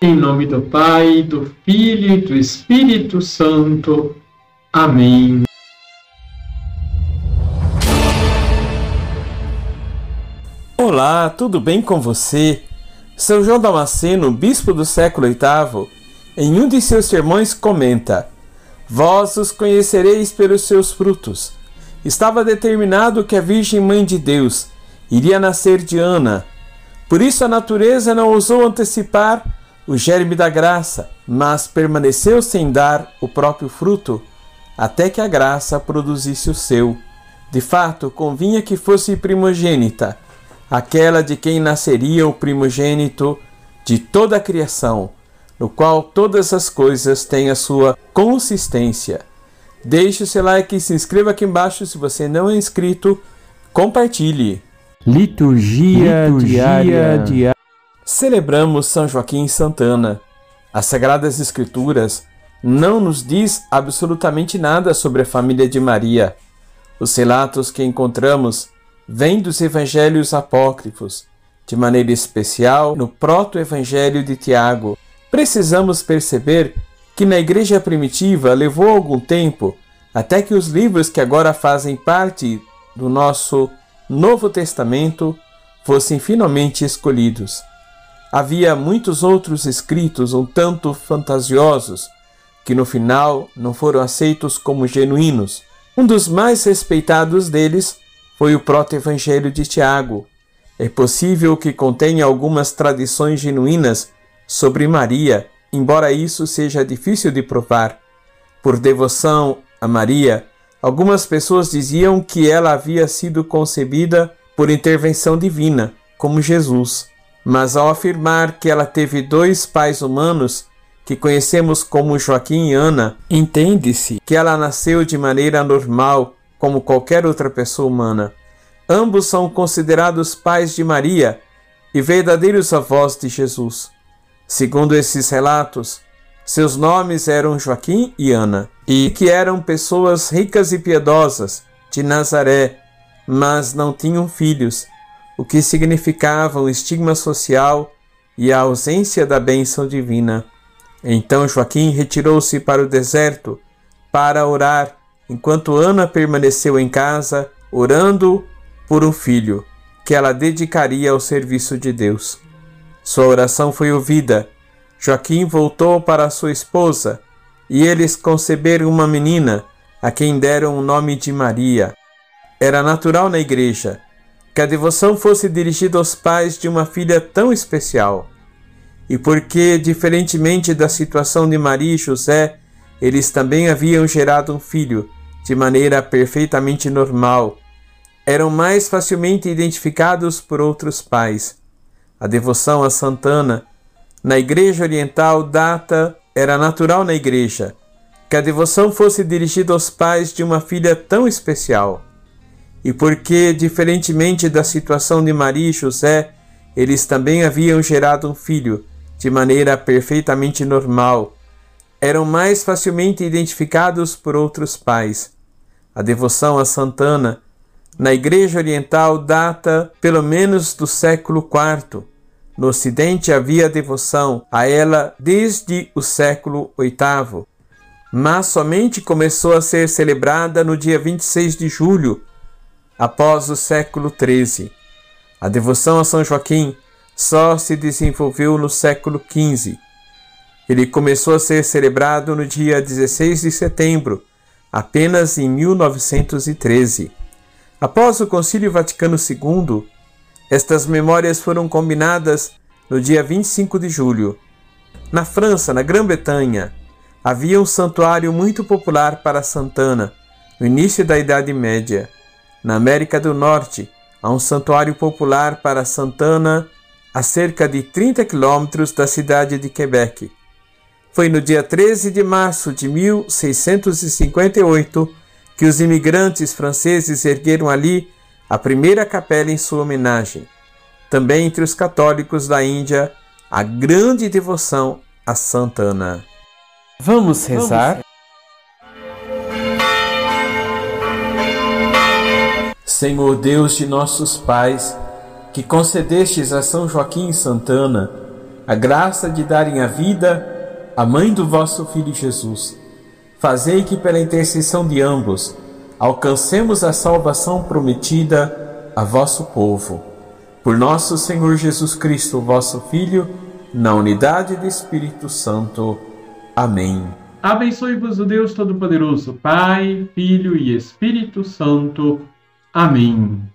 Em nome do Pai, do Filho e do Espírito Santo. Amém. Olá, tudo bem com você? São João Damasceno, bispo do século VIII, em um de seus sermões comenta: Vós os conhecereis pelos seus frutos. Estava determinado que a Virgem Mãe de Deus iria nascer de Ana. Por isso a natureza não ousou antecipar o germe da graça, mas permaneceu sem dar o próprio fruto, até que a graça produzisse o seu. De fato, convinha que fosse primogênita, aquela de quem nasceria o primogênito de toda a criação, no qual todas as coisas têm a sua consistência. Deixe o seu like e se inscreva aqui embaixo se você não é inscrito. Compartilhe. Liturgia, Liturgia diária. diária. Celebramos São Joaquim Santana. As Sagradas Escrituras não nos diz absolutamente nada sobre a família de Maria. Os relatos que encontramos vêm dos evangelhos apócrifos, de maneira especial no proto-evangelho de Tiago. Precisamos perceber que na igreja primitiva levou algum tempo até que os livros que agora fazem parte do nosso Novo Testamento fossem finalmente escolhidos. Havia muitos outros escritos um tanto fantasiosos que no final não foram aceitos como genuínos. Um dos mais respeitados deles foi o proto-evangelho de Tiago. É possível que contenha algumas tradições genuínas sobre Maria, embora isso seja difícil de provar. Por devoção a Maria, algumas pessoas diziam que ela havia sido concebida por intervenção divina, como Jesus. Mas ao afirmar que ela teve dois pais humanos, que conhecemos como Joaquim e Ana, entende-se que ela nasceu de maneira normal, como qualquer outra pessoa humana. Ambos são considerados pais de Maria e verdadeiros avós de Jesus. Segundo esses relatos, seus nomes eram Joaquim e Ana, e que eram pessoas ricas e piedosas de Nazaré, mas não tinham filhos o que significava o estigma social e a ausência da bênção divina. Então Joaquim retirou-se para o deserto para orar, enquanto Ana permaneceu em casa, orando por um filho que ela dedicaria ao serviço de Deus. Sua oração foi ouvida. Joaquim voltou para sua esposa e eles conceberam uma menina, a quem deram o nome de Maria. Era natural na igreja que a devoção fosse dirigida aos pais de uma filha tão especial. E porque, diferentemente da situação de Maria e José, eles também haviam gerado um filho de maneira perfeitamente normal, eram mais facilmente identificados por outros pais. A devoção a Santana na Igreja Oriental data era natural na Igreja que a devoção fosse dirigida aos pais de uma filha tão especial e porque, diferentemente da situação de Maria e José, eles também haviam gerado um filho de maneira perfeitamente normal, eram mais facilmente identificados por outros pais. A devoção a Santana na Igreja Oriental data pelo menos do século IV. No Ocidente havia devoção a ela desde o século VIII, mas somente começou a ser celebrada no dia 26 de julho após o século XIII. A devoção a São Joaquim só se desenvolveu no século XV. Ele começou a ser celebrado no dia 16 de setembro, apenas em 1913. Após o Concílio Vaticano II, estas memórias foram combinadas no dia 25 de julho. Na França, na Grã-Bretanha, havia um santuário muito popular para Santana, no início da Idade Média. Na América do Norte, há um santuário popular para Santana a cerca de 30 quilômetros da cidade de Quebec. Foi no dia 13 de março de 1658 que os imigrantes franceses ergueram ali a primeira capela em sua homenagem. Também entre os católicos da Índia, a grande devoção a Santana. Vamos rezar? Vamos. Senhor Deus de nossos pais, que concedestes a São Joaquim Santana a graça de darem a vida à mãe do vosso Filho Jesus. Fazei que, pela intercessão de ambos, alcancemos a salvação prometida a vosso povo. Por nosso Senhor Jesus Cristo, vosso Filho, na unidade do Espírito Santo. Amém. Abençoe-vos o Deus Todo-Poderoso, Pai, Filho e Espírito Santo. Amém.